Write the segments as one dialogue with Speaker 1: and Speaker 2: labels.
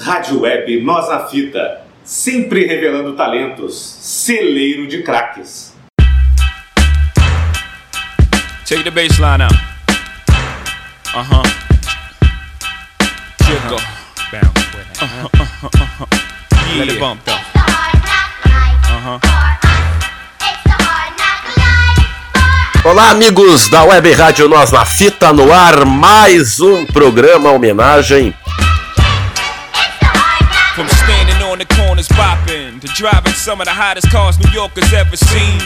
Speaker 1: Rádio Web Nós na Fita, sempre revelando talentos, celeiro de craques.
Speaker 2: Take the baseline out. Uh huh. Jiggle. Bounce with it. Uh-huh, uh-huh, uh-huh. Let it bump though. Uh huh.
Speaker 3: Olá, amigos da Web Rádio Nós na Fita no ar, mais um programa homenagem
Speaker 2: on the corners bopping to driving some of the hottest cars New Yorkers ever seen.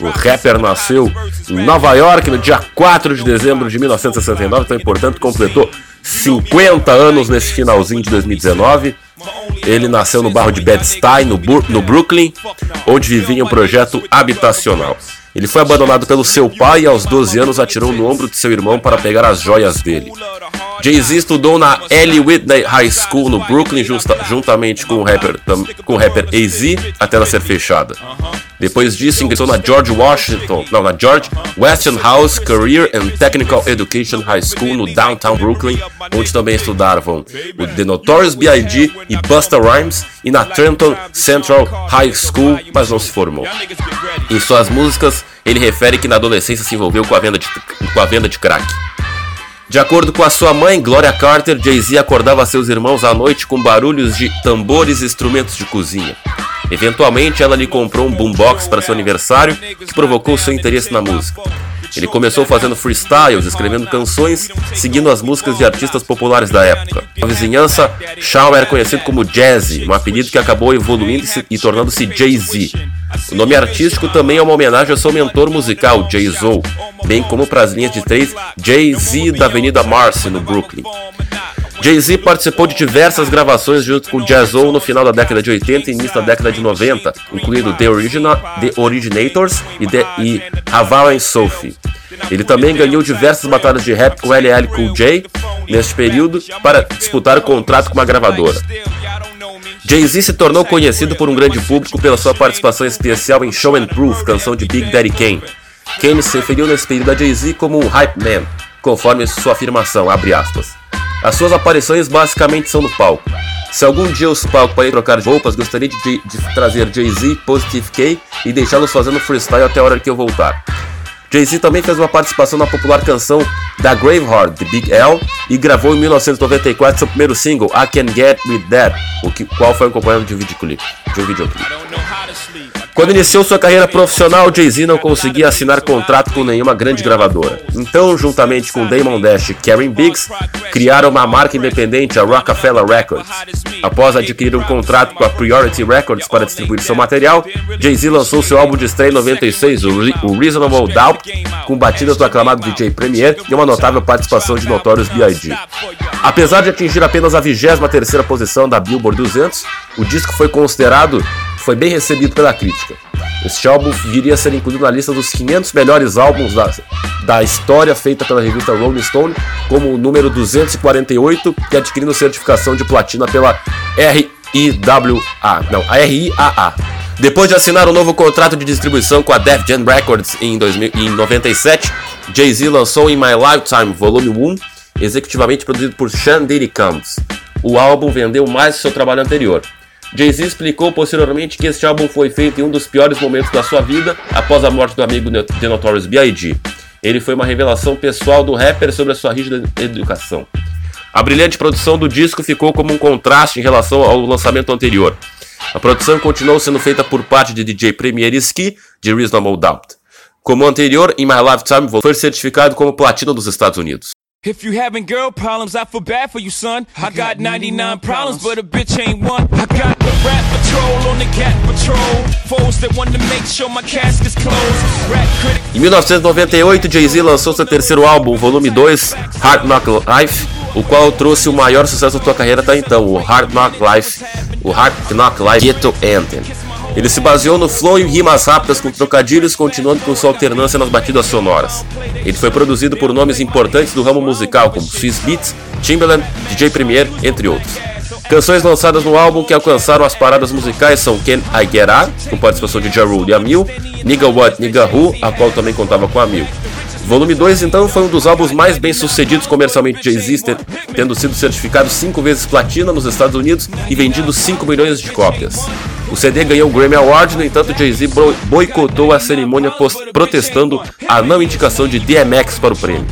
Speaker 3: O rapper nasceu em. Nova York no dia 4 de dezembro de 1969, então, portanto, completou 50 anos nesse finalzinho de 2019. Ele nasceu no bairro de Bed-Stuy, no, no Brooklyn, onde vivia um projeto habitacional. Ele foi abandonado pelo seu pai e aos 12 anos atirou no ombro de seu irmão para pegar as joias dele. Jay-Z estudou na L. Whitney High School no Brooklyn justa- juntamente com o rapper, com o rapper AZ até ela ser fechada. Depois disso, ingressou na George Washington, não, na George Westinghouse Career and Technical Education High School no Downtown Brooklyn, onde também estudavam o The Notorious B.I.G. e Busta Rhymes, e na Trenton Central High School, mas não se formou. Em suas músicas, ele refere que na adolescência se envolveu com a venda de, com a venda de crack. De acordo com a sua mãe, Gloria Carter, Jay-Z acordava seus irmãos à noite com barulhos de tambores e instrumentos de cozinha. Eventualmente, ela lhe comprou um boombox para seu aniversário, que provocou seu interesse na música. Ele começou fazendo freestyles, escrevendo canções, seguindo as músicas de artistas populares da época. Na vizinhança, Shawn era conhecido como Jazzy, um apelido que acabou evoluindo e e tornando-se Jay-Z. O nome artístico também é uma homenagem ao seu mentor musical, Jay-Z, bem como para as linhas de três Jay-Z da Avenida Marcy, no Brooklyn. Jay-Z participou de diversas gravações junto com Jazzo no final da década de 80 e início da década de 90, incluindo The, Origina- The Originators e, The, e Havana and Sophie. Ele também ganhou diversas batalhas de rap com LL Cool J neste período para disputar o contrato com uma gravadora. Jay-Z se tornou conhecido por um grande público pela sua participação especial em Show and Proof, canção de Big Daddy Kane. Kane se referiu nesse período a Jay-Z como um hype man, conforme sua afirmação, abre aspas. As suas aparições basicamente são no palco. Se algum dia os palcos podem trocar de roupas, gostaria de, de trazer Jay-Z, Positive K e deixá-los fazendo freestyle até a hora que eu voltar. Jay-Z também fez uma participação na popular canção da Graveheart, de Big L, e gravou em 1994 seu primeiro single, I Can Get With That, o que, qual foi acompanhado de um videoclipe. De um videoclipe. Quando iniciou sua carreira profissional, Jay-Z não conseguia assinar contrato com nenhuma grande gravadora. Então, juntamente com Damon Dash e Karen Biggs, criaram uma marca independente, a Rockefeller Records. Após adquirir um contrato com a Priority Records para distribuir seu material, Jay-Z lançou seu álbum de estreia em 96, o, Re- o Reasonable Doubt, com batidas do aclamado DJ Premier e uma notável participação de Notorious B.I.G. Apesar de atingir apenas a 23ª posição da Billboard 200, o disco foi considerado foi bem recebido pela crítica. Este álbum viria a ser incluído na lista dos 500 melhores álbuns da, da história feita pela revista Rolling Stone, como o número 248, e adquirindo certificação de platina pela RIWA, não, a RIAA. Depois de assinar um novo contrato de distribuição com a Def Jam Records em, 2000, em 97, Jay-Z lançou In My Lifetime Volume 1, executivamente produzido por Sean Diddy Combs. O álbum vendeu mais que seu trabalho anterior. Jay-Z explicou posteriormente que este álbum foi feito em um dos piores momentos da sua vida, após a morte do amigo The Notorious B.I.G. Ele foi uma revelação pessoal do rapper sobre a sua rígida educação. A brilhante produção do disco ficou como um contraste em relação ao lançamento anterior. A produção continuou sendo feita por parte de DJ Premier Ski, de Reasonable Doubt. Como anterior, In My Lifetime foi certificado como platino dos Estados Unidos.
Speaker 2: If you having girl problems, I feel bad for you, son. I got 99 problems, but a bitch ain't one. I got the rap patrol on the cat patrol. Foes that want to make sure my casket's closed. Rap critic.
Speaker 3: Em 1998, Jay-Z lançou seu terceiro álbum, volume 2, Hard Knock Life, o qual trouxe o maior sucesso da sua carreira até então, o Hard Knock Life, o Hard Knock Life Ghetto Anthem. Ele se baseou no flow e rimas rápidas com trocadilhos, continuando com sua alternância nas batidas sonoras. Ele foi produzido por nomes importantes do ramo musical, como Swiss Beats, Timbaland, DJ Premier, entre outros. Canções lançadas no álbum que alcançaram as paradas musicais são Can I Get Out, com participação de Ja Rule e a Mil, Nigga What Nigga Who, a qual também contava com a Mil. Volume 2, então, foi um dos álbuns mais bem sucedidos comercialmente de Jay-Z, tendo sido certificado cinco vezes platina nos Estados Unidos e vendido 5 milhões de cópias. O CD ganhou o Grammy Award, no entanto, Jay-Z boicotou a cerimônia protestando a não indicação de DMX para o prêmio.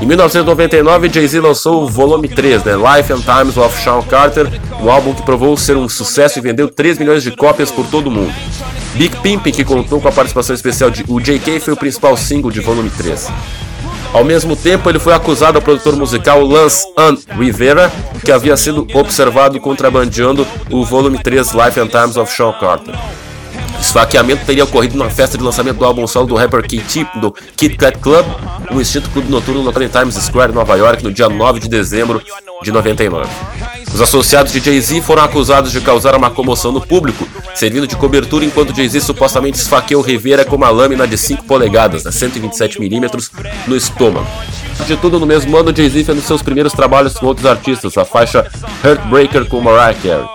Speaker 3: Em 1999, Jay-Z lançou o volume 3, né, Life and Times of Sean Carter, um álbum que provou ser um sucesso e vendeu 3 milhões de cópias por todo o mundo. Big Pimpin', que contou com a participação especial de o JK, foi o principal single de volume 3. Ao mesmo tempo, ele foi acusado ao produtor musical Lance Ann Rivera, que havia sido observado contrabandeando o volume 3 Life and Times of Sean Carter. O esfaqueamento teria ocorrido na festa de lançamento do álbum solo do rapper KT do Kit Kat Club, um extinto clube noturno local em Times Square, Nova York, no dia 9 de dezembro de 99. Os associados de Jay-Z foram acusados de causar uma comoção no público, servindo de cobertura enquanto Jay-Z supostamente esfaqueou Rivera com uma lâmina de 5 polegadas, a 127mm, no estômago. De tudo, no mesmo ano, Jay-Z fez seus primeiros trabalhos com outros artistas, a faixa Heartbreaker com Mariah Carey.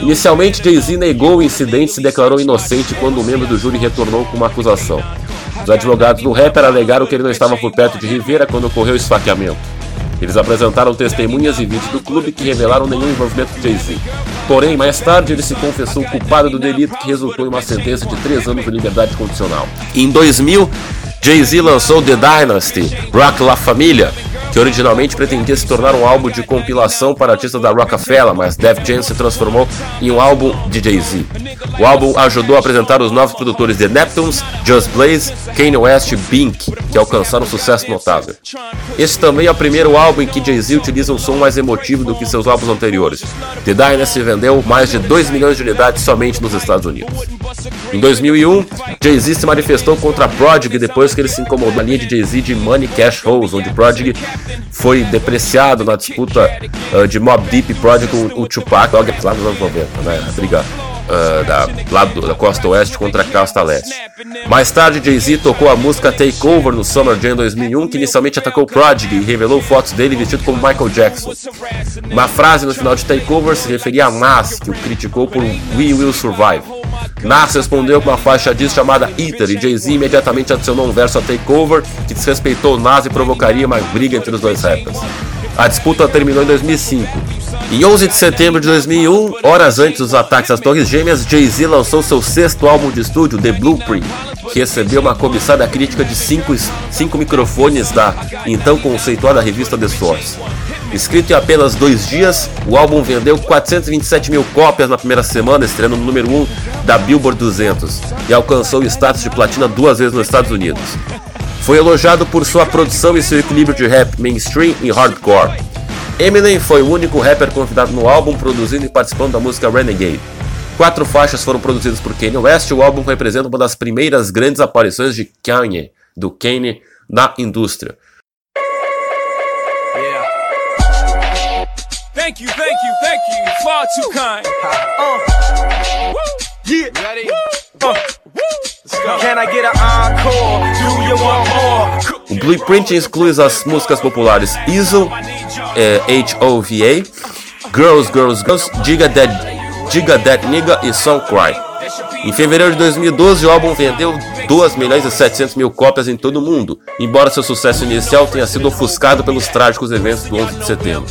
Speaker 3: Inicialmente, Jay-Z negou o incidente e se declarou inocente quando um membro do júri retornou com uma acusação. Os advogados do rapper alegaram que ele não estava por perto de Rivera quando ocorreu o esfaqueamento. Eles apresentaram testemunhas e vídeos do clube que revelaram nenhum envolvimento de Jay-Z. Porém, mais tarde ele se confessou culpado do delito que resultou em uma sentença de 3 anos de liberdade condicional. Em 2000, Jay-Z lançou The Dynasty, Rock La Família, que originalmente pretendia se tornar um álbum de compilação para artistas da Rockefeller, mas Def Jam se transformou em um álbum de Jay-Z. O álbum ajudou a apresentar os novos produtores The Neptunes, Just Blaze, Kanye West e Bink, que alcançaram um sucesso notável. Esse também é o primeiro álbum em que Jay-Z utiliza um som mais emotivo do que seus álbuns anteriores. The Dynasty vendeu mais de 2 milhões de unidades somente nos Estados Unidos. Em 2001, Jay-Z se manifestou contra Prodigy depois que ele se incomodou na linha de Jay-Z de Money Cash Holes, onde Prodigy foi depreciado na disputa uh, de Mob Deep Prodigy com o Tupac lá nos anos 90, né? A briga uh, da, lá do, da costa oeste contra a costa leste. Mais tarde, Jay-Z tocou a música Takeover no Summer Jam 2001, que inicialmente atacou Prodigy e revelou fotos dele vestido como Michael Jackson. Uma frase no final de Takeover se referia a Nas, que o criticou por We Will Survive. Nas respondeu com uma faixa disso chamada Eater e Jay-Z imediatamente adicionou um verso a Takeover que desrespeitou Nas e provocaria uma briga entre os dois rappers. A disputa terminou em 2005. Em 11 de setembro de 2001, horas antes dos ataques às Torres Gêmeas, Jay-Z lançou seu sexto álbum de estúdio, The Blueprint, que recebeu uma cobiçada crítica de cinco, cinco microfones da então conceituada revista The Source. Escrito em apenas dois dias, o álbum vendeu 427 mil cópias na primeira semana, estreando no número 1 da Billboard 200 e alcançou o status de platina duas vezes nos Estados Unidos. Foi elogiado por sua produção e seu equilíbrio de rap mainstream e hardcore. Eminem foi o único rapper convidado no álbum, produzindo e participando da música Renegade. Quatro faixas foram produzidas por Kanye West e o álbum representa uma das primeiras grandes aparições de Kanye, do Kanye, na indústria. Thank you, thank you, thank you. Far too kind. Uh. Yeah. Ready? Uh. O Blueprint inclui as músicas populares ISO, é, HOVA, Girls, Girls, Girls, Diga That, Diga That Nigga e Song Cry. Em fevereiro de 2012, o álbum vendeu 2 milhões e 700 mil cópias em todo o mundo, embora seu sucesso inicial tenha sido ofuscado pelos trágicos eventos do 11 de setembro.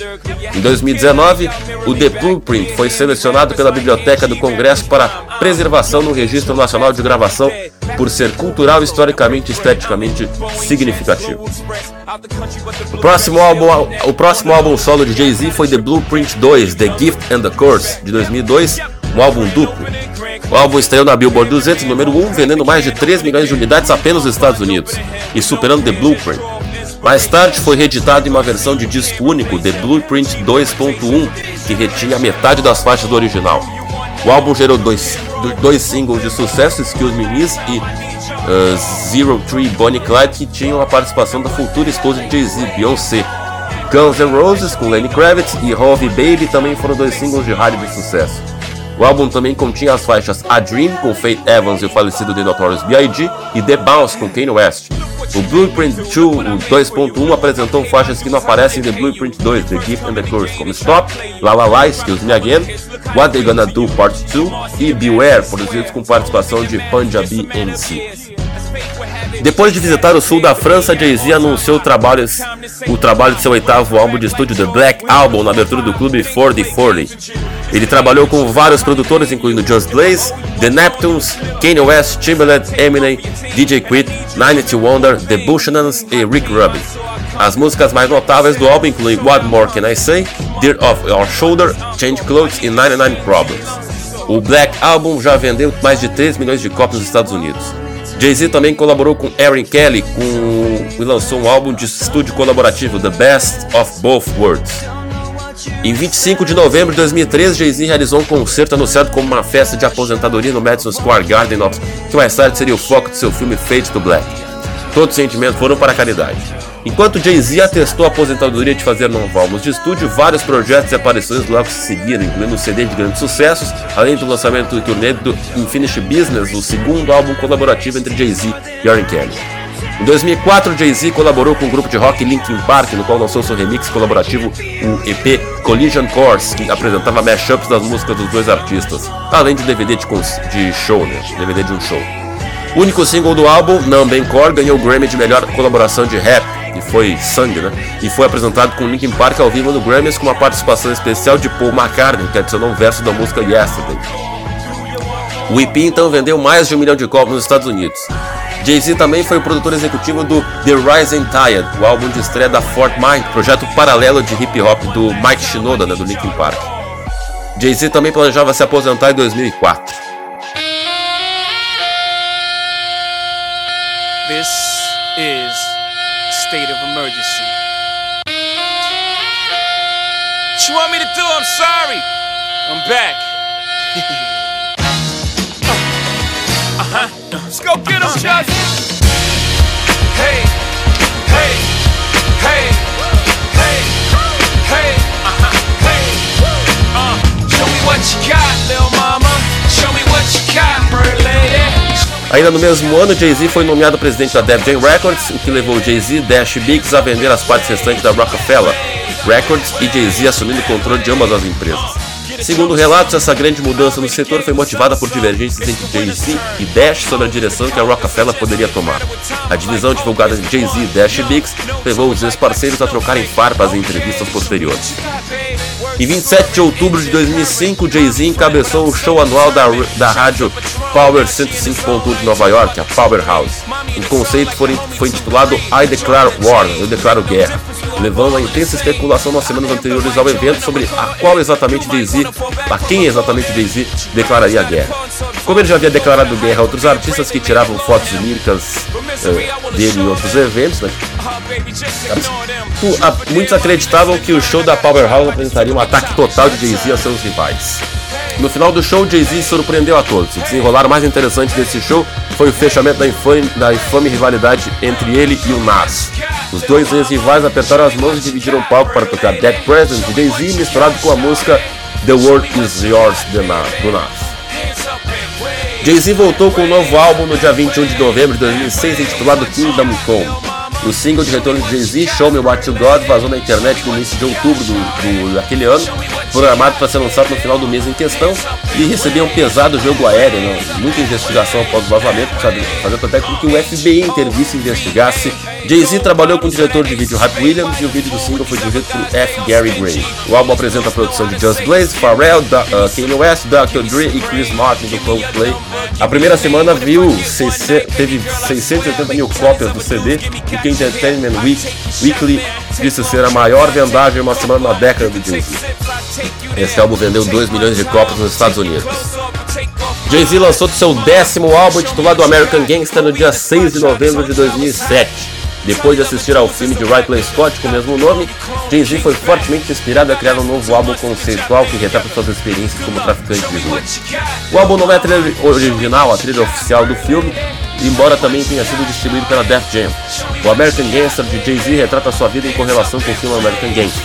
Speaker 3: Em 2019, o The Blueprint foi selecionado pela Biblioteca do Congresso para preservação no Registro Nacional de Gravação por ser cultural, historicamente e esteticamente significativo. O próximo álbum, o próximo álbum solo de Jay-Z foi The Blueprint 2, The Gift and the Curse, de 2002, um álbum duplo. O álbum estreou na Billboard 200, número 1, vendendo mais de 3 milhões de unidades apenas nos Estados Unidos e superando The Blueprint. Mais tarde foi reeditado em uma versão de disco único, The Blueprint 2.1, que retinha metade das faixas do original. O álbum gerou dois, dois singles de sucesso, Excuse Me Miss e uh, Zero Three Bonnie Clyde, que tinham a participação da futura esposa de Jay-Z, Beyoncé. Guns N' Roses com Lenny Kravitz e Hove Baby também foram dois singles de rádio de sucesso. O álbum também continha as faixas A Dream com Faith Evans e o falecido The Notorious B.I.G. e The Bounce com Kanye West. O Blueprint 2, 2.1 apresentou faixas que não aparecem em The Blueprint 2, The Gift and the Curse, como Stop, La La La, Excuse Me Again, What They Gonna Do Part 2 e Beware, produzidos com participação de Punjabi MC. Depois de visitar o sul da França, Jay-Z anunciou o trabalho, o trabalho de seu oitavo álbum de estúdio, The Black Album, na abertura do clube 4040. Ele trabalhou com vários produtores, incluindo Just Blaze, The Neptunes, Kanye West, Timbaland, Eminem, DJ Quit, Nine to Wonder, The Bushnans e Rick Rubin. As músicas mais notáveis do álbum incluem What More Can I Say, Dear Off Your Shoulder, Change Clothes e 99 Problems. O Black Album já vendeu mais de 3 milhões de cópias nos Estados Unidos. Jay-Z também colaborou com Aaron Kelly com... e lançou um álbum de estúdio colaborativo, The Best of Both Worlds. Em 25 de novembro de 2013, Jay-Z realizou um concerto anunciado como uma festa de aposentadoria no Madison Square Garden, que mais tarde seria o foco de seu filme Fate to Black. Todos os sentimentos foram para a caridade. Enquanto Jay-Z atestou a aposentadoria de fazer novos de estúdio, vários projetos e aparições logo se seguiram, incluindo um CD de grandes sucessos, além do lançamento e turnê do Unfinished Business, o segundo álbum colaborativo entre Jay-Z e Aaron Kelly. Em 2004, Jay-Z colaborou com o grupo de rock Linkin Park, no qual lançou seu remix colaborativo, o EP Collision Course, que apresentava mashups das músicas dos dois artistas, além de DVD de, de show, né? DVD de um show. O único single do álbum, Numb Core, ganhou o Grammy de melhor colaboração de rap, e foi sangue, né? E foi apresentado com Linkin Park ao vivo no Grammys com uma participação especial de Paul McCartney, que adicionou um verso da música Yesterday. O EP então vendeu mais de um milhão de cópias nos Estados Unidos. Jay-Z também foi o produtor executivo do The Rising Tide, o álbum de estreia da Fort Mind, projeto paralelo de hip hop do Mike Shinoda, né, do Linkin Park. Jay-Z também planejava se aposentar em 2004.
Speaker 2: Emergency. What you want me to do? I'm sorry. I'm back. uh huh. Let's go get him, Chuck. Hey,
Speaker 3: Ainda no mesmo ano, Jay-Z foi nomeado presidente da Def Jam Records, o que levou Jay-Z e Dash Biggs a vender as partes restantes da Rockefeller Records e Jay-Z assumindo o controle de ambas as empresas. Segundo relatos, essa grande mudança no setor foi motivada por divergências entre Jay-Z e Dash sobre a direção que a Rockefeller poderia tomar. A divisão divulgada de Jay-Z e Dash Biggs levou os ex-parceiros a trocarem farpas em entrevistas posteriores. Em 27 de outubro de 2005, Jay-Z encabeçou o show anual da, da rádio Power 105.1 de Nova York, a Powerhouse. O conceito foi, foi intitulado I Declare War, Eu Declaro Guerra, levando a intensa especulação nas semanas anteriores ao evento sobre a qual exatamente Jay-Z, a quem exatamente Jay-Z declararia a guerra. Como ele já havia declarado guerra a outros artistas que tiravam fotos líricas uh, dele em outros eventos, né? Muitos acreditavam que o show da Powerhouse apresentaria um ataque total de Jay-Z a seus rivais. No final do show, Jay-Z surpreendeu a todos. O desenrolar mais interessante desse show foi o fechamento da infame, da infame rivalidade entre ele e o Nas. Os dois ex-rivais apertaram as mãos e dividiram o palco para tocar Dead Present de Jay-Z misturado com a música The World Is Yours do Nas. Jay-Z voltou com um novo álbum no dia 21 de novembro de 2006 intitulado Kingdom Come. O single de retorno de Jay-Z, Show Me What You Got, vazou na internet no início de outubro do, do daquele ano, programado para ser lançado no final do mês em questão, e recebia um pesado jogo aéreo, né? muita investigação após o vazamento, fazendo até com que o FBI intervisse e investigasse. Jay-Z trabalhou com o diretor de vídeo Hype Williams e o vídeo do single foi dirigido por F. Gary Gray. O álbum apresenta a produção de Just Blaze, Pharrell, da, uh, Kanye West, Dr. Dre e Chris Martin do Coldplay. A primeira semana viu teve 680 mil cópias do CD, o que Entertainment Week, Weekly disse ser a maior vendagem em uma semana na década do Jay-Z. Esse álbum vendeu 2 milhões de cópias nos Estados Unidos. Jay-Z lançou seu décimo álbum intitulado American Gangster no dia 6 de novembro de 2007. Depois de assistir ao filme de Ridley Scott com o mesmo nome, Jay-Z foi fortemente inspirado a criar um novo álbum conceitual que retrata suas experiências como traficante de rua. O álbum não é a trilha original, a trilha oficial do filme, embora também tenha sido distribuído pela Def Jam. O American Gangster de Jay-Z retrata sua vida em correlação com o filme American Gangster.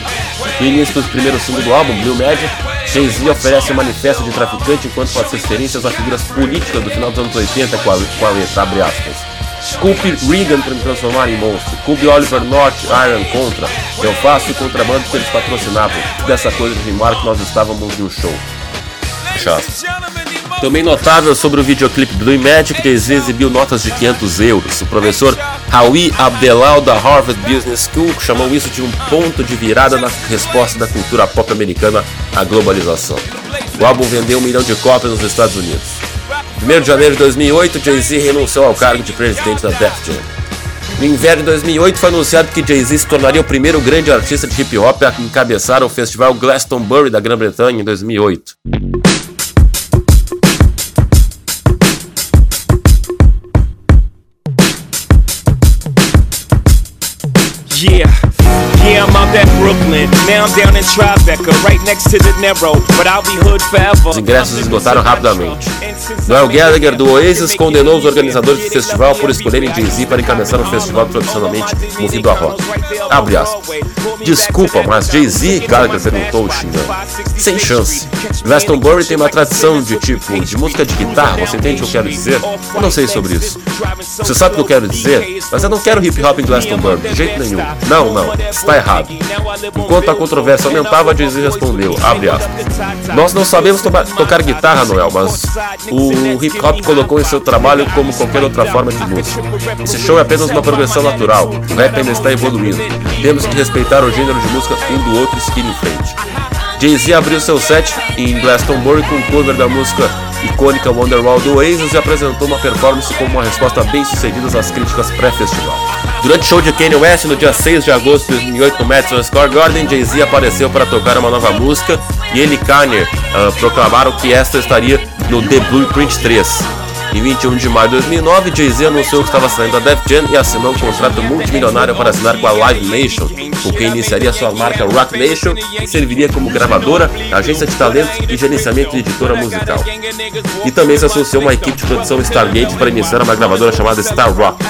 Speaker 3: No início do primeiro single do álbum, Blue Magic, Jay-Z oferece um manifesto de traficante enquanto faz referências a figuras políticas do final dos anos 80 com a, com a letra, abre aspas. Culpe Reagan para me transformar em monstro. Culpe Oliver North, Iron contra. Eu faço o contrabando que eles patrocinavam. Dessa coisa de rimar que nós estávamos um show. Chato. Também notável sobre o videoclipe Blue Magic, Jay-Z exibiu notas de 500 euros. O professor Howie Abdelal da Harvard Business School chamou isso de um ponto de virada na resposta da cultura pop americana à globalização. O álbum vendeu um milhão de cópias nos Estados Unidos. 1 de janeiro de 2008, Jay-Z renunciou ao cargo de presidente da Def Jam. No inverno de 2008 foi anunciado que Jay-Z se tornaria o primeiro grande artista de hip hop a encabeçar o festival Glastonbury da Grã-Bretanha em 2008.
Speaker 2: Yeah. Yeah, I'm at Brooklyn. Now I'm down in Tribeca, right next to the Narrow. But I'll be hood forever.
Speaker 3: Os ingressos esgotaram rapidamente. Noel Gallagher do Oasis condenou os organizadores do festival por escolherem Jay-Z para encabeçar um festival tradicionalmente movido a rock. Abre aspas. Desculpa, mas Jay-Z, Gallagher perguntou xingando. Sem chance. Glastonbury tem uma tradição de tipo, de música de guitarra, você entende o que eu quero dizer? Eu não sei sobre isso. Você sabe o que eu quero dizer? Mas eu não quero hip hop em Glastonbury, de jeito nenhum. Não, não, está errado. Enquanto a controvérsia aumentava, Jay-Z respondeu, aspas. Nós não sabemos tocar guitarra, Noel, mas o hip hop colocou em seu trabalho como qualquer outra forma de música. Esse show é apenas uma progressão natural. O rap ainda está evoluindo. Temos que respeitar o gênero de música um do outro e em frente. Jay-Z abriu seu set em Glastonbury com um cover da música icônica Wonderwall do Oasis e apresentou uma performance como uma resposta bem sucedida às críticas pré-festival. Durante o show de Kanye West no dia 6 de agosto de 2008 no Madison Square Garden, Jay-Z apareceu para tocar uma nova música e ele e Kanye uh, proclamaram que esta estaria no The Blueprint 3. Em 21 de maio de 2009, Jay-Z anunciou que estava saindo da Def Jam e assinou um contrato multimilionário para assinar com a Live Nation, com quem iniciaria sua marca Rock Nation, que serviria como gravadora, agência de talentos e gerenciamento de editora musical. E também se associou a uma equipe de produção Stargate para iniciar uma gravadora chamada Star Rock.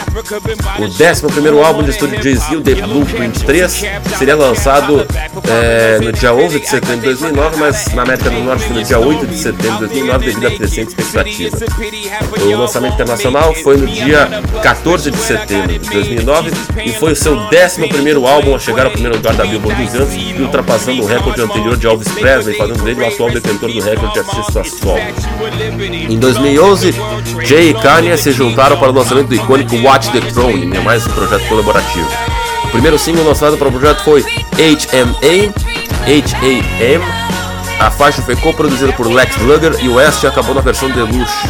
Speaker 3: O 11 álbum de estúdio Jay-Z, o The Blueprint 3, seria lançado é, no dia 11 de setembro de 2009, mas na América do Norte foi no dia 8 de setembro de 2009 devido à crescente expectativa. O lançamento internacional foi no dia 14 de setembro de 2009 e foi o seu 11 álbum a chegar ao primeiro lugar da Billboard 200 e ultrapassando o recorde anterior de Elvis Presley, fazendo dele o atual detentor do recorde de artistas solo. Em 2011, Jay e Kanye se juntaram para o lançamento do icônico Watch the Throne, mais um projeto colaborativo. O primeiro single lançado para o projeto foi HMA, H-A-M. A faixa foi coproduzida por Lex Luger e o West acabou na versão deluxe.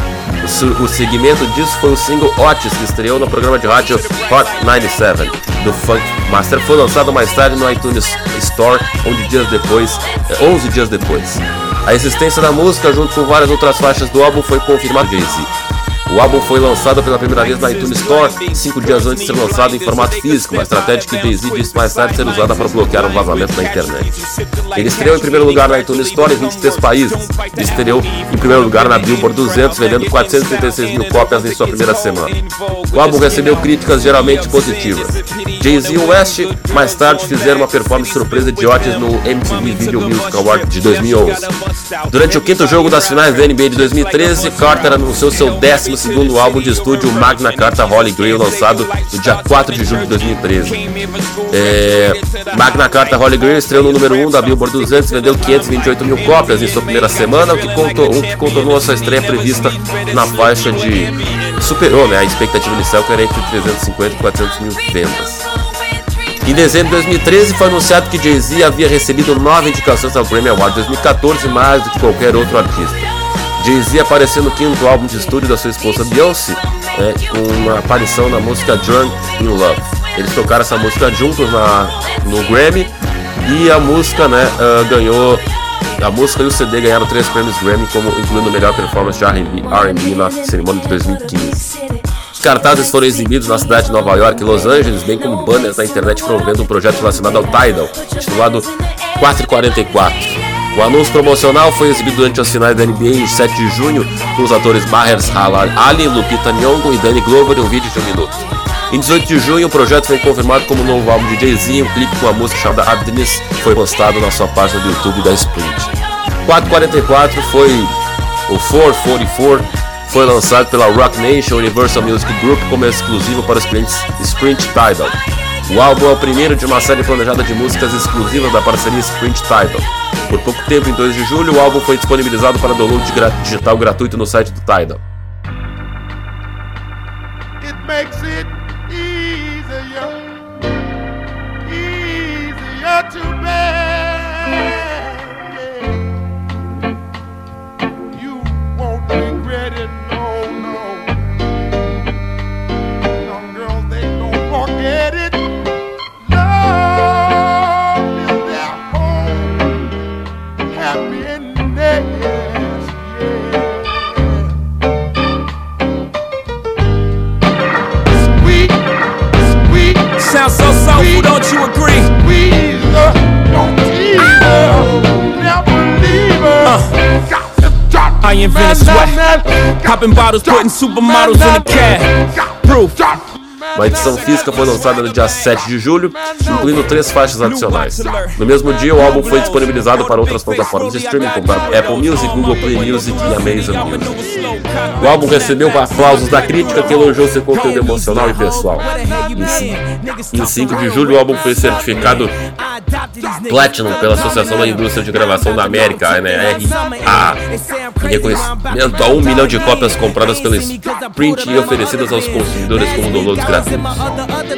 Speaker 3: O, segmento disso foi o single Otis, que estreou no programa de rádio Hot 97 do Funk Master. Foi lançado mais tarde no iTunes Store, onde dias depois, 11 eh, dias depois. A existência da música, junto com várias outras faixas do álbum, foi confirmada Jay-Z. O álbum foi lançado pela primeira vez na iTunes Store, cinco dias antes de ser lançado em formato físico, uma estratégia que Jay-Z disse mais tarde ser usada para bloquear um vazamento na internet. Ele estreou em primeiro lugar na iTunes Store em 23 países, e estreou em primeiro lugar na Billboard 200, vendendo 436 mil cópias em sua primeira semana. O álbum recebeu críticas geralmente positivas. Jay-Z e West mais tarde fizeram uma performance surpresa de Otis no MTV Video Music Award de 2011. Durante o quinto jogo das finais da NBA de 2013, Carter anunciou seu décimo segundo álbum de estúdio Magna Carta Holy Grail, lançado no dia 4 de julho de 2013. É, Magna Carta Holy Grail estreou no número 1 da Billboard 200 e vendeu 528 mil cópias em sua primeira semana, o que, o que contornou a sua estreia prevista na faixa de... superou né, a expectativa inicial que era entre 350 e 400 mil vendas. Em dezembro de 2013 foi anunciado que Jay-Z havia recebido nove indicações ao Grammy Award 2014, mais do que qualquer outro artista. Jay-Z apareceu no quinto álbum de estúdio da sua esposa Beyoncé, é, com uma aparição na música Drunk in Love. Eles tocaram essa música juntos na, no Grammy e a música né, uh, ganhou. A música e o CD ganharam três prêmios Grammy, como incluindo a melhor performance de RB na cerimônia de 2015. Os cartazes foram exibidos na cidade de Nova York e Los Angeles, bem como banners na internet promovendo um projeto relacionado ao Tidal, titulado 444. O anúncio promocional foi exibido durante as finais da NBA em 7 de junho com os atores Mahers Halal Ali, Lupita Nyong'o e Danny Glover em um vídeo de um minuto. Em 18 de junho, o projeto foi confirmado como novo álbum de Jay-Z, um clipe com a música chamada Adnis foi postado na sua página do YouTube da Sprint. 444 foi o 444 foi lançado pela Rock Nation Universal Music Group como exclusivo para os clientes Sprint Tidal. O álbum é o primeiro de uma série planejada de músicas exclusivas da parceria Sprint Tidal. Por pouco tempo, em 2 de julho, o álbum foi disponibilizado para download digital gratuito no site do Tidal. Popping bottles, putting supermodels in the cab. Proof. Uma edição física foi lançada no dia 7 de julho, incluindo três faixas adicionais. No mesmo dia, o álbum foi disponibilizado para outras plataformas de streaming como Apple Music, Google Play Music e Amazon Music. O álbum recebeu aplausos da crítica que elogiou seu conteúdo emocional e pessoal. Em 5 de julho, o álbum foi certificado Platinum pela Associação da Indústria de Gravação da América, a NRA, em reconhecimento a um milhão de cópias compradas pela Sprint e oferecidas aos consumidores como downloads gratuitos.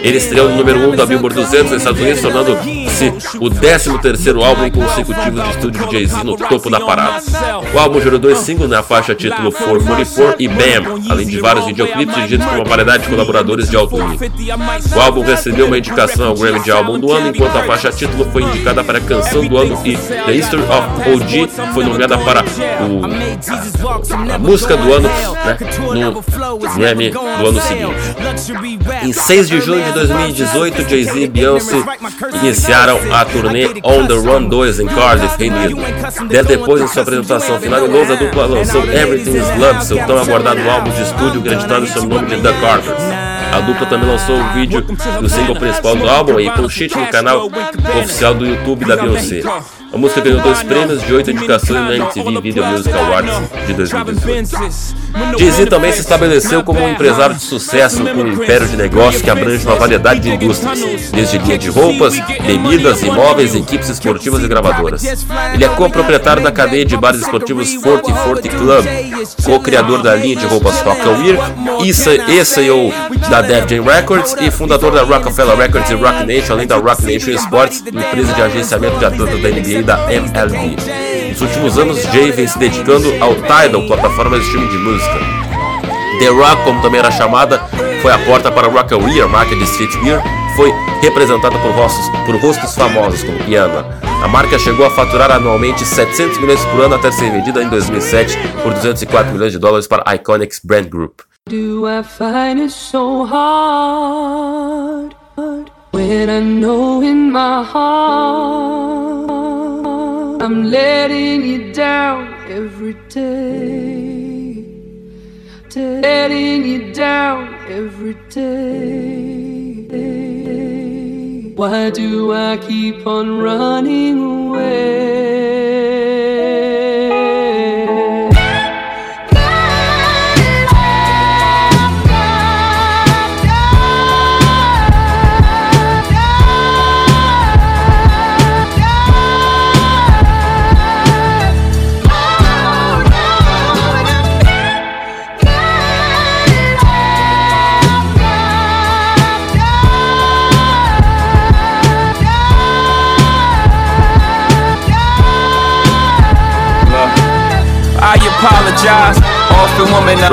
Speaker 3: Ele estreou no número 1 um da Billboard 200 nos Estados Unidos, tornando-se o 13º álbum consecutivo de estúdio de Jay-Z no topo da parada. O álbum gerou dois singles na faixa título 444 e Bam, além de vários videoclipes dirigidos por uma variedade de colaboradores de alto nível. O álbum recebeu uma indicação ao Grammy de Álbum do Ano, enquanto a faixa título foi indicada para a Canção do Ano e The History of OG foi nomeada para o, a, a música do ano né, no Grammy do ano seguinte. Em 6 de junho de 2018, Jay-Z e Beyoncé iniciaram a turnê On The Run 2 em Cardiff, Reino Unido. Dez depois, em sua apresentação final em Londres, a dupla lançou Everything Is Love, seu tão aguardado álbum de estúdio acreditado sob o nome de The Carters. A dupla também lançou o vídeo do single principal do álbum e com cheat no canal oficial do YouTube da Beyoncé. A música ganhou dois prêmios de oito indicações na MTV Video Music Awards de 2018. Jay-Z também se estabeleceu como um empresário de sucesso com um império de negócio que abrange uma variedade de indústrias, desde linha de roupas, bebidas, imóveis, equipes esportivas e gravadoras. Ele é co-proprietário da cadeia de bares esportivos 4040 Club, co-criador da linha de roupas Rockaware e CEO da Def Jam Records e fundador da Rockefeller Records e Rock Nation, além da Rock Nation Sports, empresa de agenciamento de atletas da NBA da MLB. Nos últimos anos, Jay vem se dedicando ao Tidal, plataforma de streaming de música. The Rock, como também era chamada, foi a porta para a Rockaware, marca de streetwear, foi representada por rostos, por rostos famosos como Rihanna. A marca chegou a faturar anualmente 700 milhões por ano até ser vendida em 2007 por 204 milhões de dólares para a Iconics Brand Group. Do I find it so hard when I know in my heart I'm letting you down every day. Letting you down every day. Why do I keep on running away?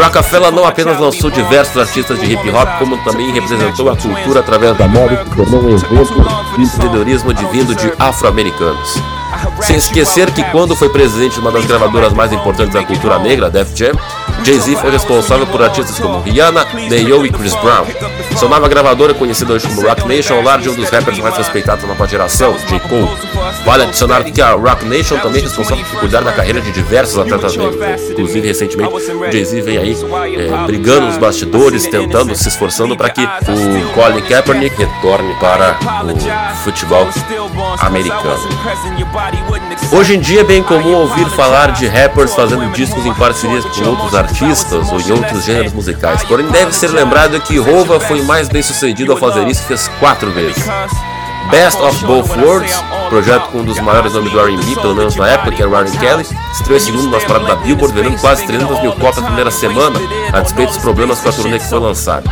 Speaker 3: Rockefeller não apenas lançou diversos artistas de hip hop, como também representou a cultura através da moda e se tornou um exemplo de empreendedorismo vindo de afro-americanos. Sem esquecer que quando foi presidente de uma das gravadoras mais importantes da cultura negra, Def Jam, Jay-Z foi responsável por artistas como Rihanna, Neo e Chris Brown. Sua nova gravadora, conhecida hoje como Rock Nation, ao lar de um dos rappers mais respeitados da nova geração, J. Cole. Vale adicionar que a Rock Nation também é responsável por cuidar da carreira de diversos atletas negros. Inclusive, recentemente, Jay-Z vem aí é, brigando nos bastidores, tentando, se esforçando para que o Colin Kaepernick retorne para o futebol americano. Hoje em dia é bem comum ouvir falar de rappers fazendo discos em parcerias com outros artistas ou em outros gêneros musicais, porém deve ser lembrado que Rova foi mais bem sucedido ao fazer isso e fez quatro vezes. Best of Both Worlds, projeto com um dos maiores nomes do R&B, pelo menos na época, que era Ryan Kelly, estreou em segundo nas paradas da Billboard, vendendo quase 300 mil cópias na primeira semana, a despeito dos problemas com a turnê que foi lançada.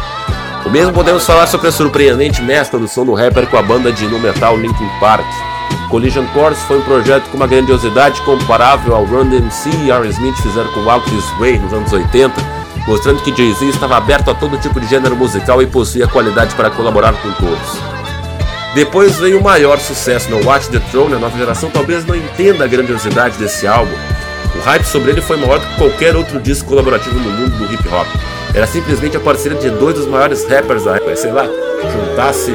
Speaker 3: O mesmo podemos falar sobre a surpreendente mescla do som do rapper com a banda de nu metal Linkin Park. Collision Course foi um projeto com uma grandiosidade comparável ao Run DMC e R. Smith fizeram com Walk This Way nos anos 80, mostrando que Jay-Z estava aberto a todo tipo de gênero musical e possuía qualidade para colaborar com todos. Depois veio o maior sucesso no Watch the Throne, a nova geração talvez não entenda a grandiosidade desse álbum. O hype sobre ele foi maior do que qualquer outro disco colaborativo no mundo do hip hop. Era simplesmente a parceria de dois dos maiores rappers da época, sei lá, juntasse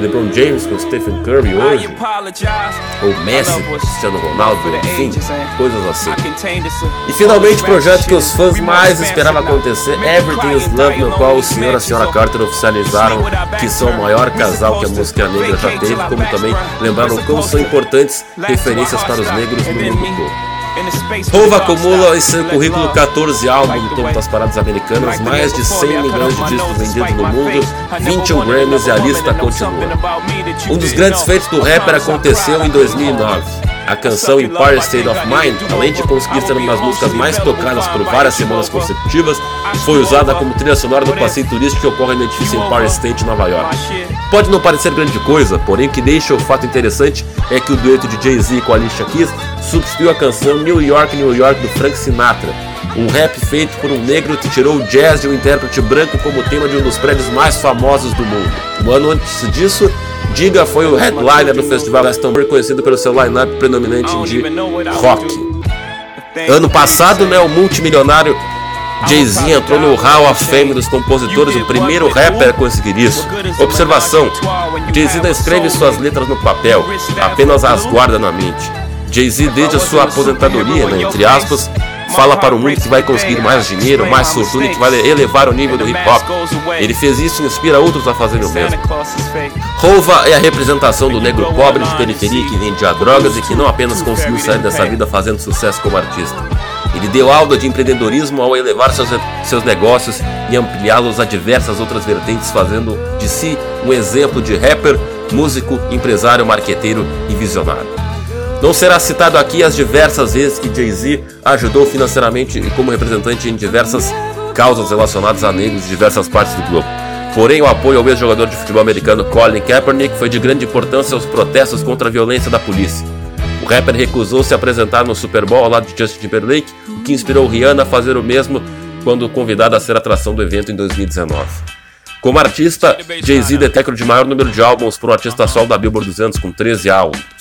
Speaker 3: LeBron James com Stephen Curry hoje, ou Messi Cristiano Ronaldo, enfim, coisas assim. E finalmente o projeto que os fãs mais esperavam acontecer, Everything is Love, no qual o senhor e a senhora Carter oficializaram que são o maior casal que a música negra já teve, como também lembraram como são importantes referências para os negros no mundo todo. Hova acumula em seu currículo 14 álbuns no topo das paradas americanas, mais de 100 milhões de discos vendidos no mundo, 21 Grammys e a lista continua. Um dos grandes feitos do rapper aconteceu em 2009. A canção Empire State of Mind, além de conseguir ser uma das músicas mais tocadas por várias semanas consecutivas, foi usada como trilha sonora do passeio turístico que ocorre no edifício Empire State, Nova York. Pode não parecer grande coisa, porém o que deixa o fato interessante é que o dueto de Jay-Z com Alicia Keys substituiu a canção New York, New York do Frank Sinatra, um rap feito por um negro que tirou o jazz de um intérprete branco como tema de um dos prédios mais famosos do mundo. Um ano antes disso, Diga foi o headliner do festival Glastonbury, conhecido pelo seu line-up predominante de rock. Ano passado, né, o multimilionário Jay-Z entrou no Hall of Fame dos compositores, o primeiro rapper a conseguir isso. Observação: Jay-Z não escreve suas letras no papel, apenas as guarda na mente. Jay-Z, desde a sua aposentadoria, né, entre aspas, fala para o mundo que vai conseguir mais dinheiro, mais fortuna e que vai elevar o nível do hip hop. Ele fez isso e inspira outros a fazerem o mesmo. Rova é a representação do negro pobre de periferia que vendia drogas e que não apenas conseguiu sair dessa vida fazendo sucesso como artista. Ele deu aula de empreendedorismo ao elevar seus, seus negócios e ampliá-los a diversas outras vertentes, fazendo de si um exemplo de rapper, músico, empresário, marqueteiro e visionário. Não será citado aqui as diversas vezes que Jay-Z ajudou financeiramente e como representante em diversas causas relacionadas a negros de diversas partes do globo. Porém, o apoio ao ex-jogador de futebol americano Colin Kaepernick foi de grande importância aos protestos contra a violência da polícia. O rapper recusou se apresentar no Super Bowl ao lado de Justin Timberlake, o que inspirou Rihanna a fazer o mesmo quando convidada a ser atração do evento em 2019. Como artista, Jay-Z detecta o de maior número de álbuns para um artista solo da Billboard 200 com 13 álbuns.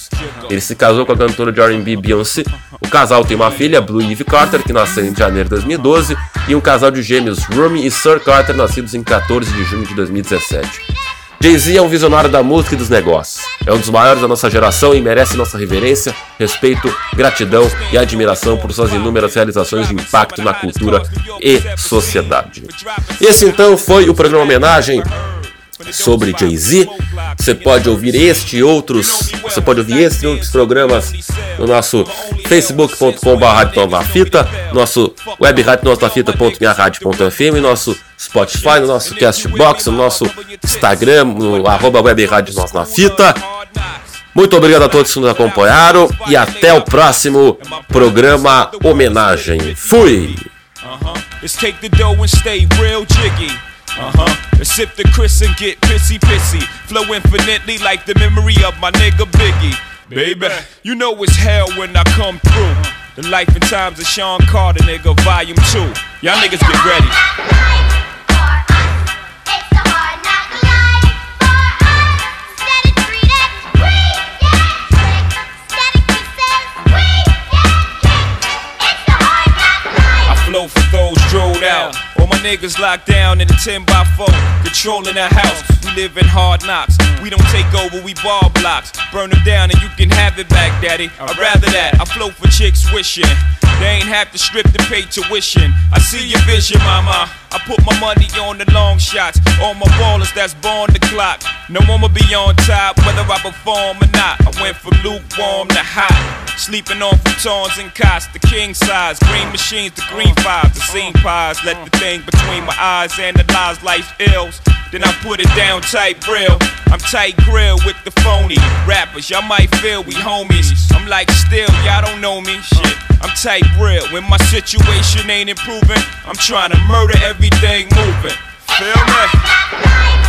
Speaker 3: Ele se casou com a cantora de R&B Beyoncé. O casal tem uma filha, Blue Ivy Carter, que nasceu em janeiro de 2012, e um casal de gêmeos, Rumi e Sir Carter, nascidos em 14 de junho de 2017. Jay-Z é um visionário da música e dos negócios. É um dos maiores da nossa geração e merece nossa reverência, respeito, gratidão e admiração por suas inúmeras realizações de impacto na cultura e sociedade. Esse então foi o programa homenagem sobre Jay-Z. Você pode ouvir este e outros, você pode ouvir este e outros programas no nosso facebook.com.br fita, nosso webradio.fita.minharadio.fm, nosso Spotify, no nosso Castbox, no nosso Instagram, no arroba webradio na fita. Muito obrigado a todos que nos acompanharam e até o próximo programa homenagem. Fui! Uh-huh. Sip the Chris and get pissy pissy. Flow infinitely like the memory of my nigga Biggie. Baby, you know it's hell when I come through. The life and times of Sean Carter, nigga, volume 2. Y'all niggas get ready. Out. All my niggas locked down in a 10 by 4, controlling the house. We live in hard knocks. We don't take over, we ball blocks. Burn them down and you can have it back, daddy. I'd rather that. I flow for chicks wishing.
Speaker 2: They ain't have to strip to pay tuition. I see your vision, mama. I put my money on the long shots. All my ballers that's born the clock. No one will be on top, whether I perform or not. I went from lukewarm to hot. Sleeping on futons and cots, the king size. Green machines, the green fives, the scene pies. Let the thing between my eyes analyze life's ills. Then I put it down tight grill. I'm tight grill with the phony rappers. Y'all might feel we homies. I'm like still, y'all don't know me. Shit, I'm tight real. When my situation ain't improving, I'm trying to murder everything moving. Feel me?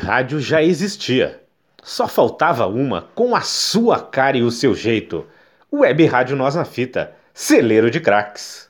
Speaker 4: Rádio já existia. Só faltava uma com a sua cara e o seu jeito. Web Rádio Nós na Fita, celeiro de craques.